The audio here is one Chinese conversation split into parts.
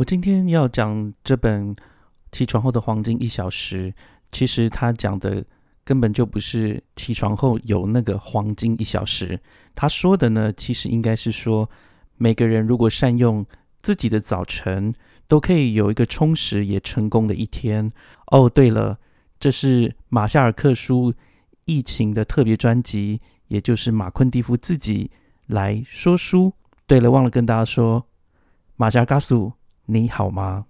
我今天要讲这本《起床后的黄金一小时》，其实他讲的根本就不是起床后有那个黄金一小时。他说的呢，其实应该是说，每个人如果善用自己的早晨，都可以有一个充实也成功的一天。哦，对了，这是马夏尔克书疫情的特别专辑，也就是马昆蒂夫自己来说书。对了，忘了跟大家说，马夏尔加苏。你好吗，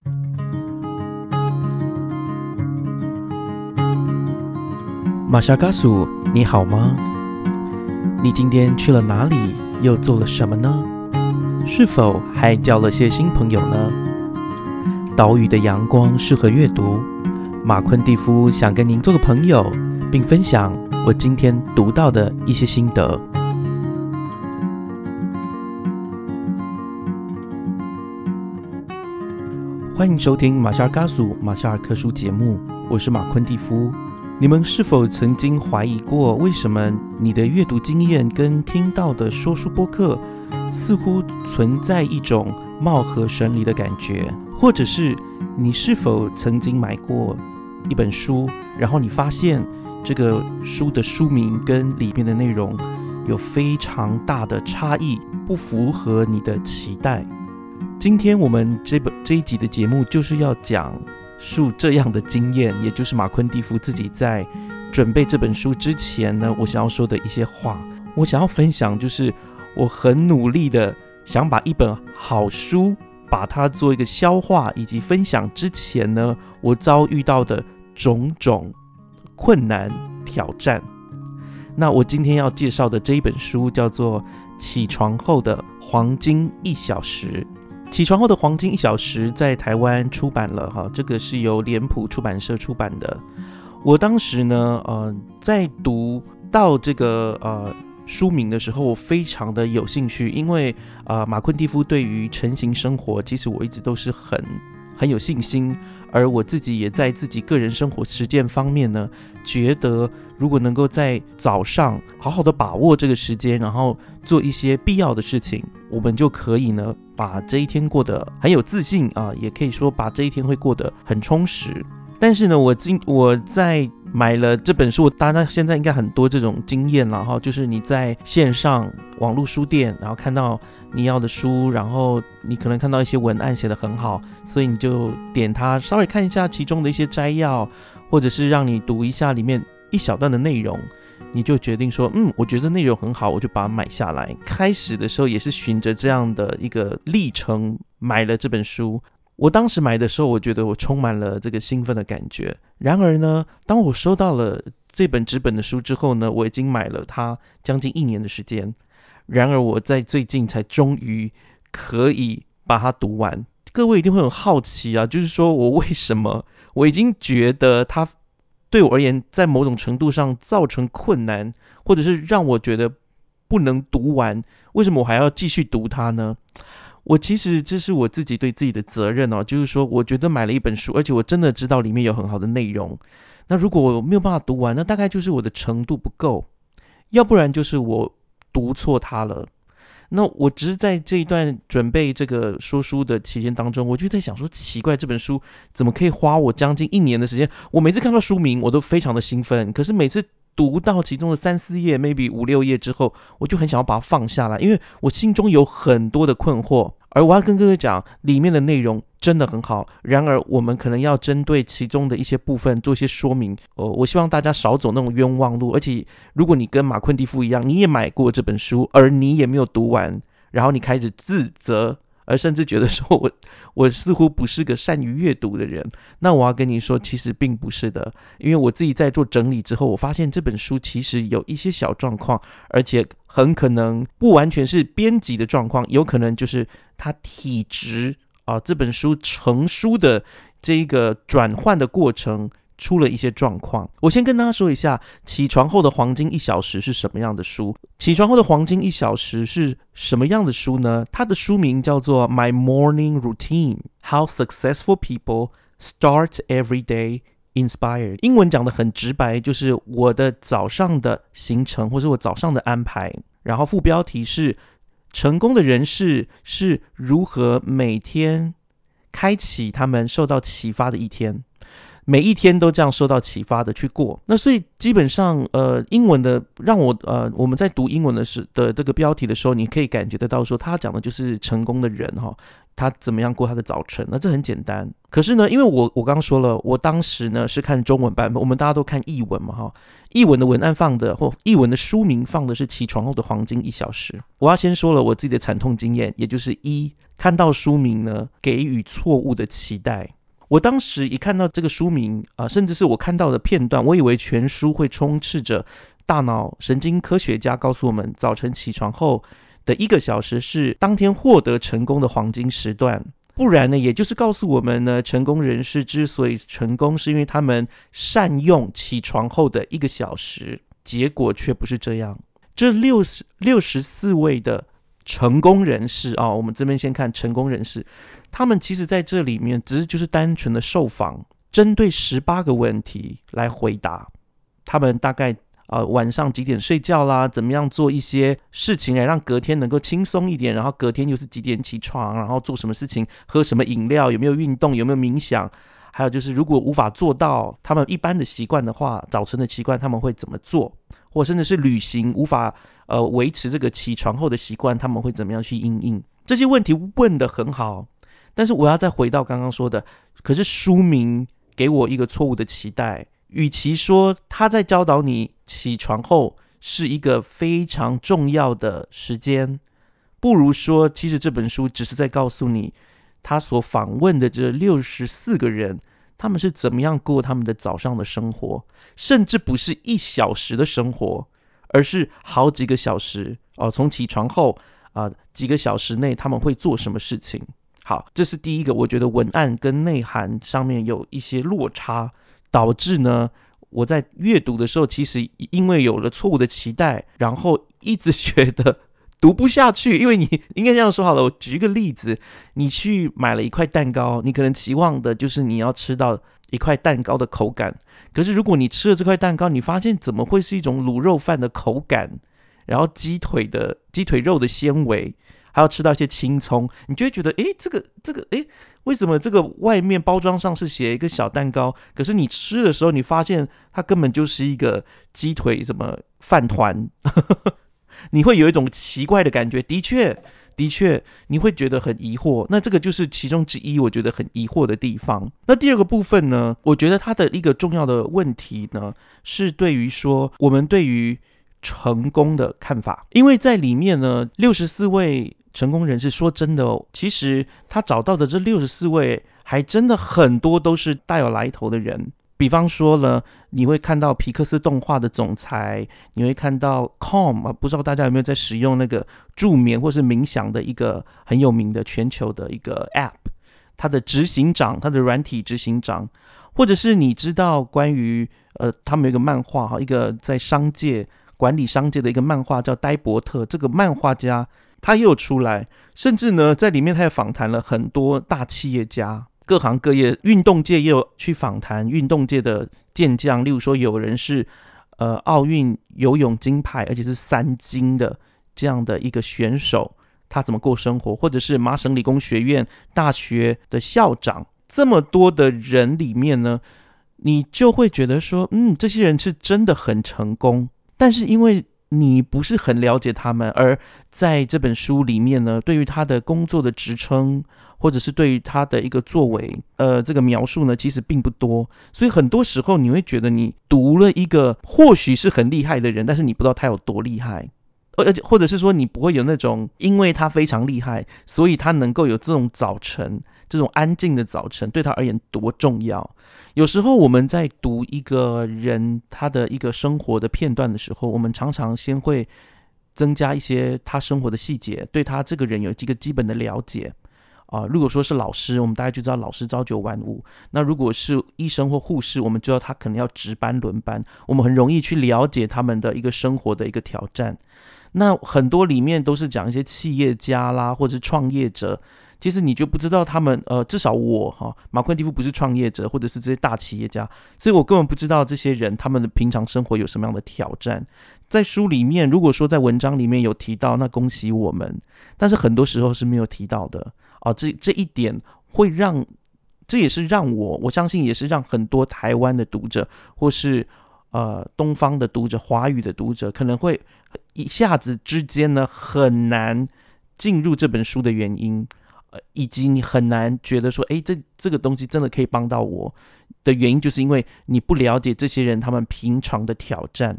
马夏嘎苏？你好吗？你今天去了哪里？又做了什么呢？是否还交了些新朋友呢？岛屿的阳光适合阅读。马昆蒂夫想跟您做个朋友，并分享我今天读到的一些心得。欢迎收听马夏尔加苏马夏尔克书节目，我是马昆蒂夫。你们是否曾经怀疑过，为什么你的阅读经验跟听到的说书播客似乎存在一种貌合神离的感觉？或者是你是否曾经买过一本书，然后你发现这个书的书名跟里面的内容有非常大的差异，不符合你的期待？今天我们这本这一集的节目就是要讲述这样的经验，也就是马昆蒂夫自己在准备这本书之前呢，我想要说的一些话。我想要分享，就是我很努力的想把一本好书，把它做一个消化以及分享之前呢，我遭遇到的种种困难挑战。那我今天要介绍的这一本书叫做《起床后的黄金一小时》。起床后的黄金一小时在台湾出版了哈，这个是由脸谱出版社出版的。我当时呢，呃，在读到这个呃书名的时候，我非常的有兴趣，因为啊，马昆蒂夫对于成型生活，其实我一直都是很很有信心，而我自己也在自己个人生活实践方面呢，觉得如果能够在早上好好的把握这个时间，然后做一些必要的事情，我们就可以呢。把这一天过得很有自信啊，也可以说把这一天会过得很充实。但是呢，我今我在买了这本书，大家现在应该很多这种经验了哈，就是你在线上网络书店，然后看到你要的书，然后你可能看到一些文案写得很好，所以你就点它稍微看一下其中的一些摘要，或者是让你读一下里面一小段的内容。你就决定说，嗯，我觉得内容很好，我就把它买下来。开始的时候也是循着这样的一个历程买了这本书。我当时买的时候，我觉得我充满了这个兴奋的感觉。然而呢，当我收到了这本纸本的书之后呢，我已经买了它将近一年的时间。然而我在最近才终于可以把它读完。各位一定会很好奇啊，就是说我为什么我已经觉得它。对我而言，在某种程度上造成困难，或者是让我觉得不能读完。为什么我还要继续读它呢？我其实这是我自己对自己的责任哦，就是说，我觉得买了一本书，而且我真的知道里面有很好的内容。那如果我没有办法读完，那大概就是我的程度不够，要不然就是我读错它了。那我只是在这一段准备这个说书的期间当中，我就在想说，奇怪，这本书怎么可以花我将近一年的时间？我每次看到书名，我都非常的兴奋，可是每次读到其中的三四页，maybe 五六页之后，我就很想要把它放下来，因为我心中有很多的困惑。而我要跟各位讲，里面的内容真的很好。然而，我们可能要针对其中的一些部分做一些说明。哦，我希望大家少走那种冤枉路。而且，如果你跟马昆蒂夫一样，你也买过这本书，而你也没有读完，然后你开始自责。而甚至觉得说我 我似乎不是个善于阅读的人，那我要跟你说，其实并不是的，因为我自己在做整理之后，我发现这本书其实有一些小状况，而且很可能不完全是编辑的状况，有可能就是它体质啊，这本书成书的这一个转换的过程。出了一些状况，我先跟大家说一下，起床后的黄金一小时是什么样的书？起床后的黄金一小时是什么样的书呢？它的书名叫做《My Morning Routine: How Successful People Start Every Day Inspired》。英文讲的很直白，就是我的早上的行程，或者我早上的安排。然后副标题是：成功的人士是如何每天开启他们受到启发的一天。每一天都这样受到启发的去过，那所以基本上，呃，英文的让我，呃，我们在读英文的时的这个标题的时候，你可以感觉得到说，他讲的就是成功的人哈，他怎么样过他的早晨，那这很简单。可是呢，因为我我刚刚说了，我当时呢是看中文版本，我们大家都看译文嘛哈，译文的文案放的或译文的书名放的是起床后的黄金一小时。我要先说了我自己的惨痛经验，也就是一看到书名呢，给予错误的期待。我当时一看到这个书名啊，甚至是我看到的片段，我以为全书会充斥着大脑神经科学家告诉我们，早晨起床后的一个小时是当天获得成功的黄金时段。不然呢，也就是告诉我们呢，成功人士之所以成功，是因为他们善用起床后的一个小时。结果却不是这样。这六十六十四位的成功人士啊，我们这边先看成功人士。他们其实在这里面只是就是单纯的受访，针对十八个问题来回答。他们大概啊晚上几点睡觉啦？怎么样做一些事情来让隔天能够轻松一点？然后隔天又是几点起床？然后做什么事情？喝什么饮料？有没有运动？有没有冥想？还有就是如果无法做到他们一般的习惯的话，早晨的习惯他们会怎么做？或甚至是旅行无法呃维持这个起床后的习惯，他们会怎么样去应应？这些问题问得很好。但是我要再回到刚刚说的，可是书名给我一个错误的期待。与其说他在教导你起床后是一个非常重要的时间，不如说其实这本书只是在告诉你，他所访问的这六十四个人，他们是怎么样过他们的早上的生活，甚至不是一小时的生活，而是好几个小时哦。从起床后啊几个小时内他们会做什么事情？好，这是第一个，我觉得文案跟内涵上面有一些落差，导致呢，我在阅读的时候，其实因为有了错误的期待，然后一直 觉得读不下去。因为你应该这样说好了，我举一个例子，你去买了一块蛋糕，你可能期望的就是你要吃到一块蛋糕的口感，可是如果你吃了这块蛋糕，你发现怎么会是一种卤肉饭的口感，然后鸡腿的鸡腿肉的纤维。还要吃到一些青葱，你就会觉得，诶，这个这个，诶，为什么这个外面包装上是写一个小蛋糕，可是你吃的时候，你发现它根本就是一个鸡腿什么饭团，你会有一种奇怪的感觉。的确，的确，你会觉得很疑惑。那这个就是其中之一，我觉得很疑惑的地方。那第二个部分呢，我觉得它的一个重要的问题呢，是对于说我们对于成功的看法，因为在里面呢，六十四位。成功人士说真的哦，其实他找到的这六十四位，还真的很多都是大有来头的人。比方说呢，你会看到皮克斯动画的总裁，你会看到 Calm 啊，不知道大家有没有在使用那个助眠或是冥想的一个很有名的全球的一个 App，它的执行长，它的软体执行长，或者是你知道关于呃，他们有一个漫画哈，一个在商界管理商界的一个漫画叫呆伯特，这个漫画家。他又出来，甚至呢，在里面他也访谈了很多大企业家、各行各业、运动界也有去访谈运动界的健将，例如说有人是呃奥运游泳金牌，而且是三金的这样的一个选手，他怎么过生活，或者是麻省理工学院大学的校长，这么多的人里面呢，你就会觉得说，嗯，这些人是真的很成功，但是因为。你不是很了解他们，而在这本书里面呢，对于他的工作的职称，或者是对于他的一个作为，呃，这个描述呢，其实并不多。所以很多时候你会觉得你读了一个或许是很厉害的人，但是你不知道他有多厉害，或者或者是说你不会有那种，因为他非常厉害，所以他能够有这种早晨。这种安静的早晨对他而言多重要？有时候我们在读一个人他的一个生活的片段的时候，我们常常先会增加一些他生活的细节，对他这个人有几个基本的了解啊。如果说是老师，我们大概就知道老师朝九晚五；那如果是医生或护士，我们知道他可能要值班轮班。我们很容易去了解他们的一个生活的一个挑战。那很多里面都是讲一些企业家啦，或者是创业者。其实你就不知道他们，呃，至少我哈，马昆蒂夫不是创业者，或者是这些大企业家，所以我根本不知道这些人他们的平常生活有什么样的挑战。在书里面，如果说在文章里面有提到，那恭喜我们，但是很多时候是没有提到的啊。这这一点会让，这也是让我我相信也是让很多台湾的读者或是呃东方的读者、华语的读者可能会一下子之间呢很难进入这本书的原因，呃，以及你很难觉得说，哎，这这个东西真的可以帮到我的原因，就是因为你不了解这些人他们平常的挑战。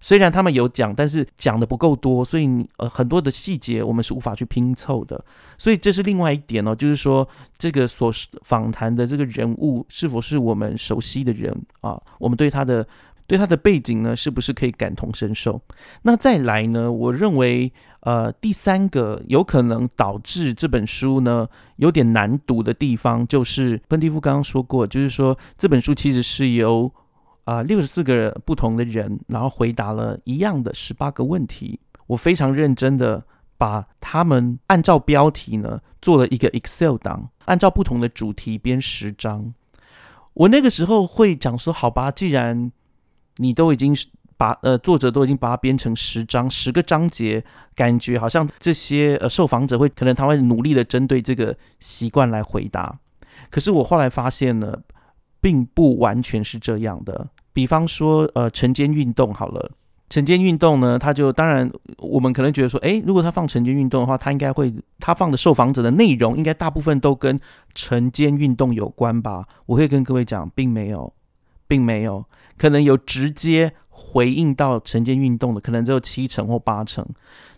虽然他们有讲，但是讲的不够多，所以呃很多的细节我们是无法去拼凑的。所以这是另外一点哦，就是说这个所访谈的这个人物是否是我们熟悉的人啊？我们对他的对他的背景呢，是不是可以感同身受？那再来呢？我认为呃第三个有可能导致这本书呢有点难读的地方，就是喷蒂夫刚刚说过，就是说这本书其实是由。啊，六十四个不同的人，然后回答了一样的十八个问题。我非常认真的把他们按照标题呢做了一个 Excel 档，按照不同的主题编十章。我那个时候会讲说，好吧，既然你都已经把呃作者都已经把它编成十章，十个章节，感觉好像这些呃受访者会可能他会努力的针对这个习惯来回答。可是我后来发现呢，并不完全是这样的。比方说，呃，晨间运动好了，晨间运动呢，他就当然，我们可能觉得说，诶，如果他放晨间运动的话，他应该会，他放的受访者的内容应该大部分都跟晨间运动有关吧？我会跟各位讲，并没有，并没有，可能有直接回应到晨间运动的，可能只有七成或八成，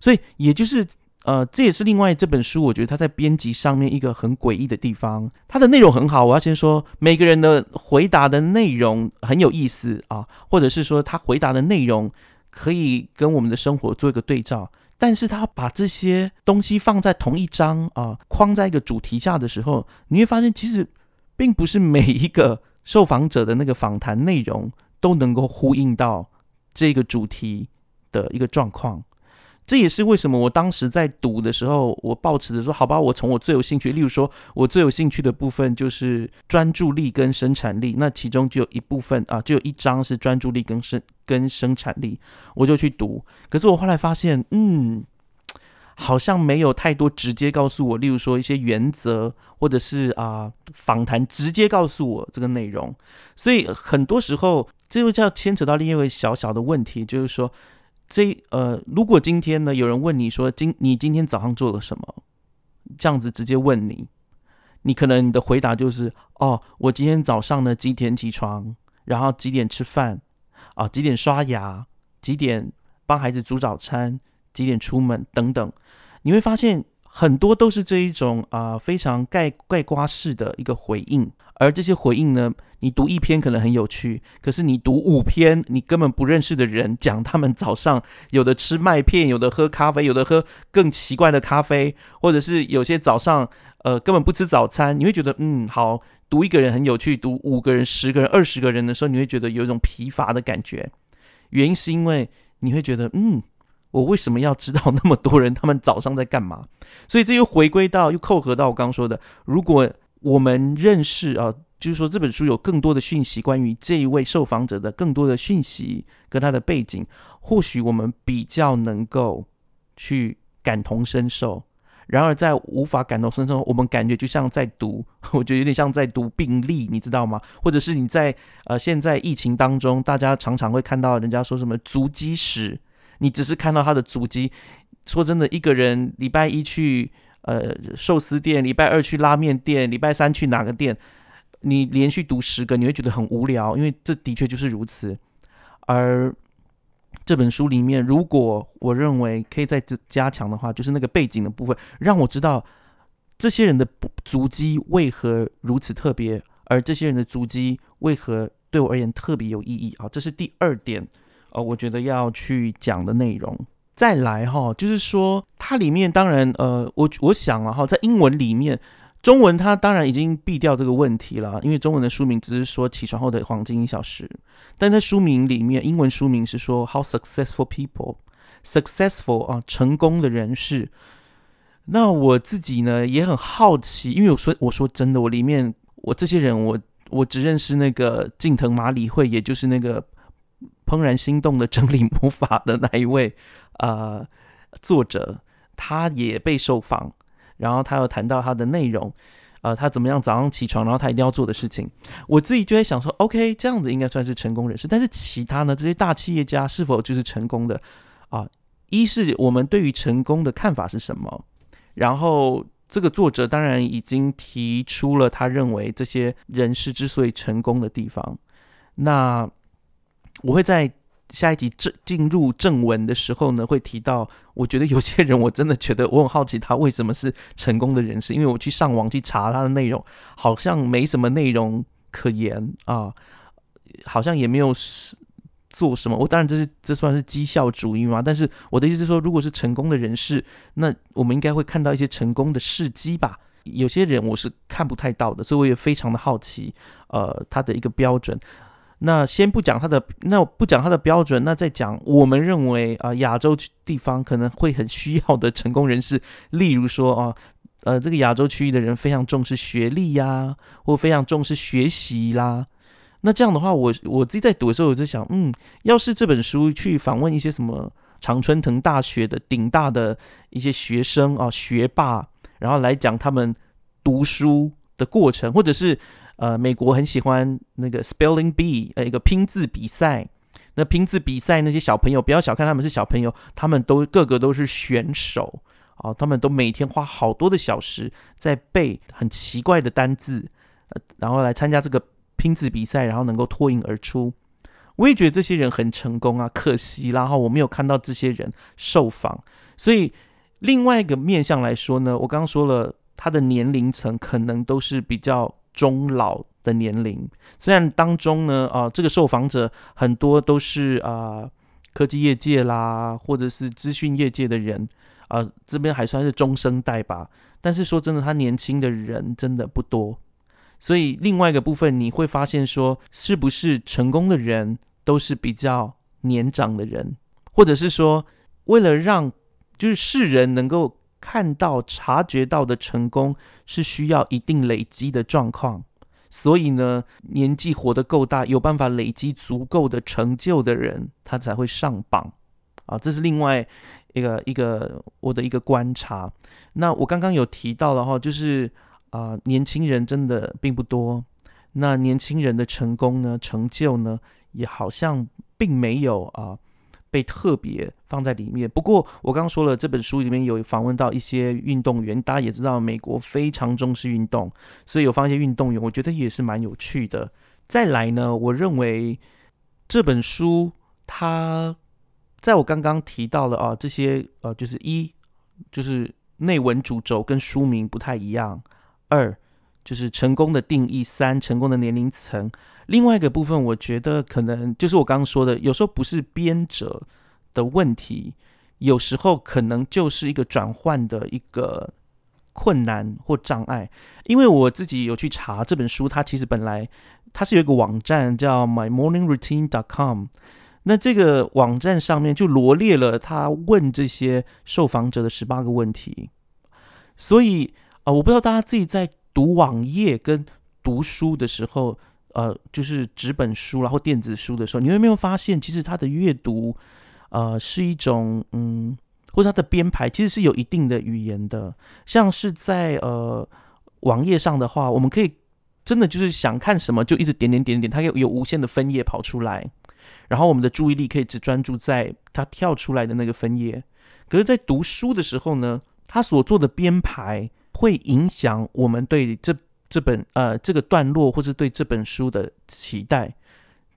所以也就是。呃，这也是另外这本书，我觉得它在编辑上面一个很诡异的地方。它的内容很好，我要先说每个人的回答的内容很有意思啊，或者是说他回答的内容可以跟我们的生活做一个对照。但是他把这些东西放在同一章啊，框在一个主题下的时候，你会发现其实并不是每一个受访者的那个访谈内容都能够呼应到这个主题的一个状况。这也是为什么我当时在读的时候，我抱持的说，好吧，我从我最有兴趣，例如说，我最有兴趣的部分就是专注力跟生产力，那其中就有一部分啊，就有一章是专注力跟生跟生产力，我就去读。可是我后来发现，嗯，好像没有太多直接告诉我，例如说一些原则，或者是啊访谈直接告诉我这个内容，所以很多时候这又叫牵扯到另一位小小的问题，就是说。这呃，如果今天呢，有人问你说今你今天早上做了什么，这样子直接问你，你可能你的回答就是哦，我今天早上呢几点起床，然后几点吃饭，啊几点刷牙，几点帮孩子煮早餐，几点出门？等等，你会发现很多都是这一种啊非常盖盖瓜式的一个回应。而这些回应呢？你读一篇可能很有趣，可是你读五篇，你根本不认识的人讲他们早上有的吃麦片，有的喝咖啡，有的喝更奇怪的咖啡，或者是有些早上呃根本不吃早餐，你会觉得嗯好，读一个人很有趣，读五个人、十个人、二十个人的时候，你会觉得有一种疲乏的感觉。原因是因为你会觉得嗯，我为什么要知道那么多人他们早上在干嘛？所以这又回归到又扣合到我刚刚说的，如果。我们认识啊，就是说这本书有更多的讯息，关于这一位受访者的更多的讯息跟他的背景，或许我们比较能够去感同身受。然而在无法感同身受，我们感觉就像在读，我觉得有点像在读病历，你知道吗？或者是你在呃现在疫情当中，大家常常会看到人家说什么足迹史，你只是看到他的足迹。说真的，一个人礼拜一去。呃，寿司店，礼拜二去拉面店，礼拜三去哪个店？你连续读十个，你会觉得很无聊，因为这的确就是如此。而这本书里面，如果我认为可以再加强的话，就是那个背景的部分，让我知道这些人的足迹为何如此特别，而这些人的足迹为何对我而言特别有意义啊！这是第二点，呃，我觉得要去讲的内容。再来哈，就是说它里面当然呃，我我想了哈，在英文里面，中文它当然已经避掉这个问题了，因为中文的书名只是说起床后的黄金一小时，但在书名里面，英文书名是说 How successful people successful 啊，成功的人士。那我自己呢也很好奇，因为我说我说真的，我里面我这些人我我只认识那个近藤麻里惠，也就是那个怦然心动的整理魔法的那一位。呃，作者他也被受访，然后他又谈到他的内容。呃，他怎么样早上起床，然后他一定要做的事情，我自己就在想说，OK，这样子应该算是成功人士。但是其他呢，这些大企业家是否就是成功的啊？一是我们对于成功的看法是什么？然后这个作者当然已经提出了他认为这些人士之所以成功的地方。那我会在。下一集正进入正文的时候呢，会提到，我觉得有些人我真的觉得我很好奇他为什么是成功的人士，因为我去上网去查他的内容，好像没什么内容可言啊，好像也没有做什么。我当然这是这算是绩效主义嘛，但是我的意思是说，如果是成功的人士，那我们应该会看到一些成功的事迹吧。有些人我是看不太到的，所以我也非常的好奇，呃，他的一个标准。那先不讲他的，那不讲他的标准，那再讲我们认为啊，亚洲地方可能会很需要的成功人士，例如说啊，呃，这个亚洲区域的人非常重视学历呀，或非常重视学习啦。那这样的话，我我自己在读的时候，我就想，嗯，要是这本书去访问一些什么常春藤大学的顶大的一些学生啊，学霸，然后来讲他们读书的过程，或者是。呃，美国很喜欢那个 spelling bee，呃，一个拼字比赛。那拼字比赛那些小朋友，不要小看他们是小朋友，他们都个个都是选手啊，他们都每天花好多的小时在背很奇怪的单字，然后来参加这个拼字比赛，然后能够脱颖而出。我也觉得这些人很成功啊，可惜然后我没有看到这些人受访。所以另外一个面向来说呢，我刚刚说了，他的年龄层可能都是比较。中老的年龄，虽然当中呢，啊，这个受访者很多都是啊科技业界啦，或者是资讯业界的人，啊，这边还算是中生代吧。但是说真的，他年轻的人真的不多。所以另外一个部分，你会发现说，是不是成功的人都是比较年长的人，或者是说，为了让就是世人能够。看到、察觉到的成功是需要一定累积的状况，所以呢，年纪活得够大，有办法累积足够的成就的人，他才会上榜啊。这是另外一个一个我的一个观察。那我刚刚有提到了哈，就是啊，年轻人真的并不多。那年轻人的成功呢、成就呢，也好像并没有啊。被特别放在里面。不过我刚刚说了，这本书里面有访问到一些运动员，大家也知道美国非常重视运动，所以有放一些运动员，我觉得也是蛮有趣的。再来呢，我认为这本书它在我刚刚提到了啊，这些呃，就是一就是内文主轴跟书名不太一样，二就是成功的定义，三成功的年龄层。另外一个部分，我觉得可能就是我刚刚说的，有时候不是编者的问题，有时候可能就是一个转换的一个困难或障碍。因为我自己有去查这本书，它其实本来它是有一个网站叫 MyMorningRoutine.com，那这个网站上面就罗列了他问这些受访者的十八个问题。所以啊，我不知道大家自己在读网页跟读书的时候。呃，就是纸本书然后电子书的时候，你有没有发现，其实它的阅读，呃，是一种嗯，或者它的编排其实是有一定的语言的。像是在呃网页上的话，我们可以真的就是想看什么就一直点点点点，它有有无限的分页跑出来，然后我们的注意力可以只专注在它跳出来的那个分页。可是，在读书的时候呢，它所做的编排会影响我们对这。这本呃，这个段落或者对这本书的期待，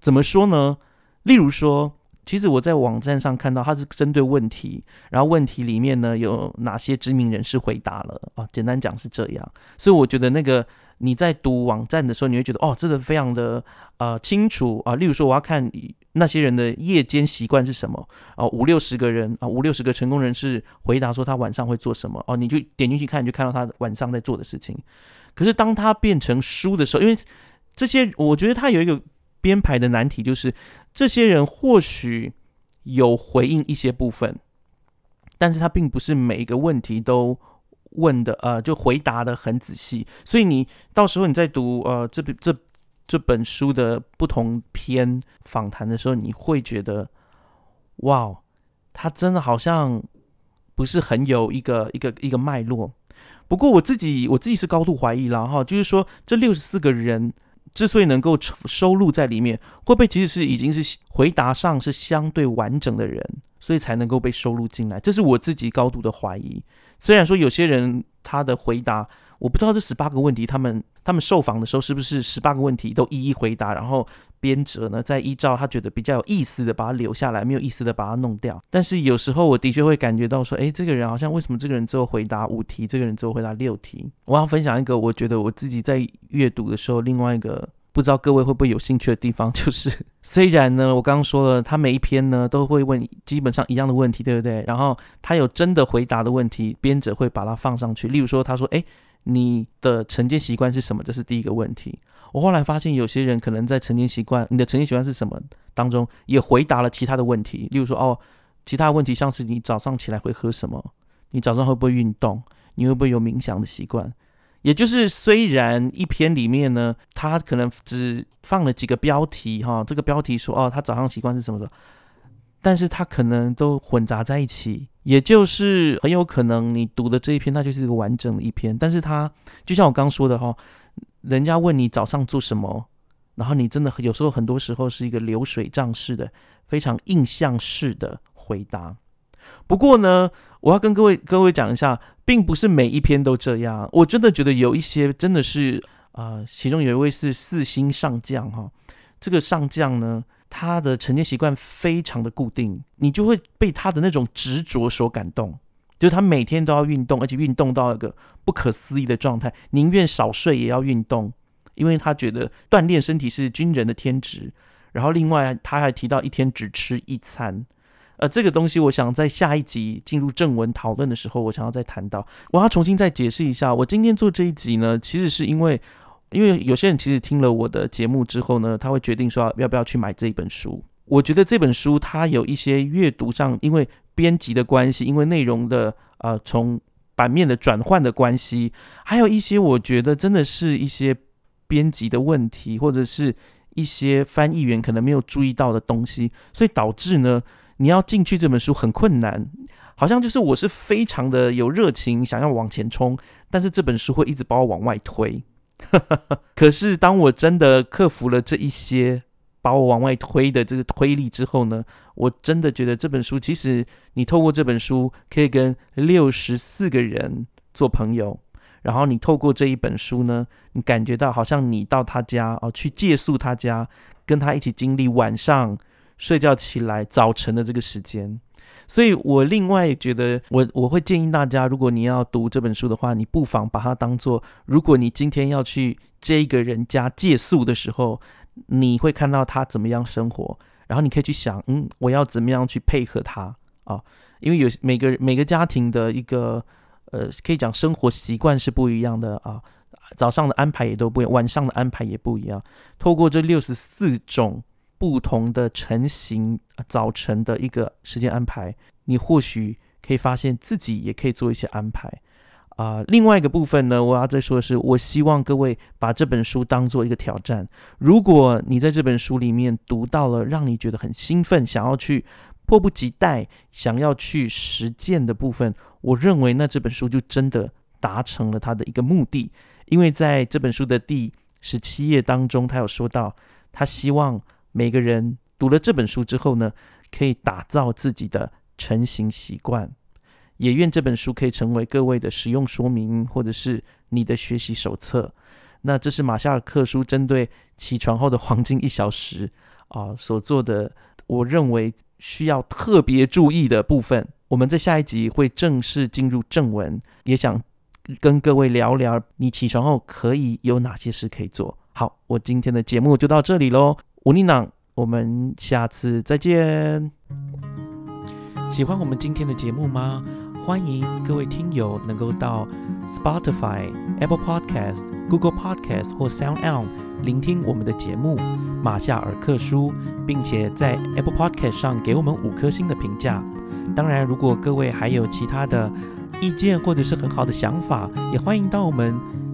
怎么说呢？例如说，其实我在网站上看到它是针对问题，然后问题里面呢有哪些知名人士回答了啊？简单讲是这样，所以我觉得那个你在读网站的时候，你会觉得哦，这个非常的呃清楚啊。例如说，我要看那些人的夜间习惯是什么哦？五六十个人啊，五六十个成功人士回答说他晚上会做什么哦，你就点进去看，你就看到他晚上在做的事情。可是当他变成书的时候，因为这些，我觉得他有一个编排的难题，就是这些人或许有回应一些部分，但是他并不是每一个问题都问的，呃，就回答的很仔细。所以你到时候你在读呃这这这本书的不同篇访谈的时候，你会觉得，哇，他真的好像不是很有一个一个一个脉络。不过我自己我自己是高度怀疑了哈，就是说这六十四个人之所以能够收录在里面，会不会其实是已经是回答上是相对完整的人，所以才能够被收录进来？这是我自己高度的怀疑。虽然说有些人他的回答。我不知道这十八个问题，他们他们受访的时候是不是十八个问题都一一回答，然后编者呢再依照他觉得比较有意思的把它留下来，没有意思的把它弄掉。但是有时候我的确会感觉到说，哎，这个人好像为什么这个人最后回答五题，这个人最后回答六题？我要分享一个我觉得我自己在阅读的时候，另外一个不知道各位会不会有兴趣的地方，就是虽然呢，我刚刚说了，他每一篇呢都会问基本上一样的问题，对不对？然后他有真的回答的问题，编者会把它放上去。例如说，他说，哎。你的晨间习惯是什么？这是第一个问题。我后来发现，有些人可能在晨间习惯，你的晨间习惯是什么当中，也回答了其他的问题。例如说，哦，其他问题像是你早上起来会喝什么？你早上会不会运动？你会不会有冥想的习惯？也就是，虽然一篇里面呢，他可能只放了几个标题，哈，这个标题说，哦，他早上习惯是什么？但是他可能都混杂在一起，也就是很有可能你读的这一篇，它就是一个完整的一篇。但是它就像我刚说的哈，人家问你早上做什么，然后你真的有时候很多时候是一个流水账式的、非常印象式的回答。不过呢，我要跟各位各位讲一下，并不是每一篇都这样。我真的觉得有一些真的是啊，其中有一位是四星上将哈，这个上将呢。他的晨间习惯非常的固定，你就会被他的那种执着所感动。就是他每天都要运动，而且运动到一个不可思议的状态，宁愿少睡也要运动，因为他觉得锻炼身体是军人的天职。然后另外他还提到一天只吃一餐，呃，这个东西我想在下一集进入正文讨论的时候，我想要再谈到。我要重新再解释一下，我今天做这一集呢，其实是因为。因为有些人其实听了我的节目之后呢，他会决定说要不要去买这一本书。我觉得这本书它有一些阅读上，因为编辑的关系，因为内容的呃从版面的转换的关系，还有一些我觉得真的是一些编辑的问题，或者是一些翻译员可能没有注意到的东西，所以导致呢你要进去这本书很困难。好像就是我是非常的有热情想要往前冲，但是这本书会一直把我往外推。可是，当我真的克服了这一些把我往外推的这个推力之后呢，我真的觉得这本书，其实你透过这本书可以跟六十四个人做朋友，然后你透过这一本书呢，你感觉到好像你到他家哦，去借宿他家，跟他一起经历晚上睡觉起来早晨的这个时间。所以，我另外觉得，我我会建议大家，如果你要读这本书的话，你不妨把它当做，如果你今天要去这个人家借宿的时候，你会看到他怎么样生活，然后你可以去想，嗯，我要怎么样去配合他啊？因为有每个每个家庭的一个，呃，可以讲生活习惯是不一样的啊，早上的安排也都不一样，晚上的安排也不一样。透过这六十四种。不同的成型早晨的一个时间安排，你或许可以发现自己也可以做一些安排啊。另外一个部分呢，我要再说的是，我希望各位把这本书当做一个挑战。如果你在这本书里面读到了让你觉得很兴奋，想要去迫不及待想要去实践的部分，我认为那这本书就真的达成了它的一个目的。因为在这本书的第十七页当中，他有说到，他希望。每个人读了这本书之后呢，可以打造自己的成型习惯。也愿这本书可以成为各位的使用说明，或者是你的学习手册。那这是马夏尔克书针对起床后的黄金一小时啊所做的，我认为需要特别注意的部分。我们在下一集会正式进入正文，也想跟各位聊聊你起床后可以有哪些事可以做。好，我今天的节目就到这里喽。吴尼朗，我们下次再见。喜欢我们今天的节目吗？欢迎各位听友能够到 Spotify、Apple Podcast、Google Podcast 或 Sound On 聆听我们的节目《马夏尔克书》，并且在 Apple Podcast 上给我们五颗星的评价。当然，如果各位还有其他的意见或者是很好的想法，也欢迎到我们。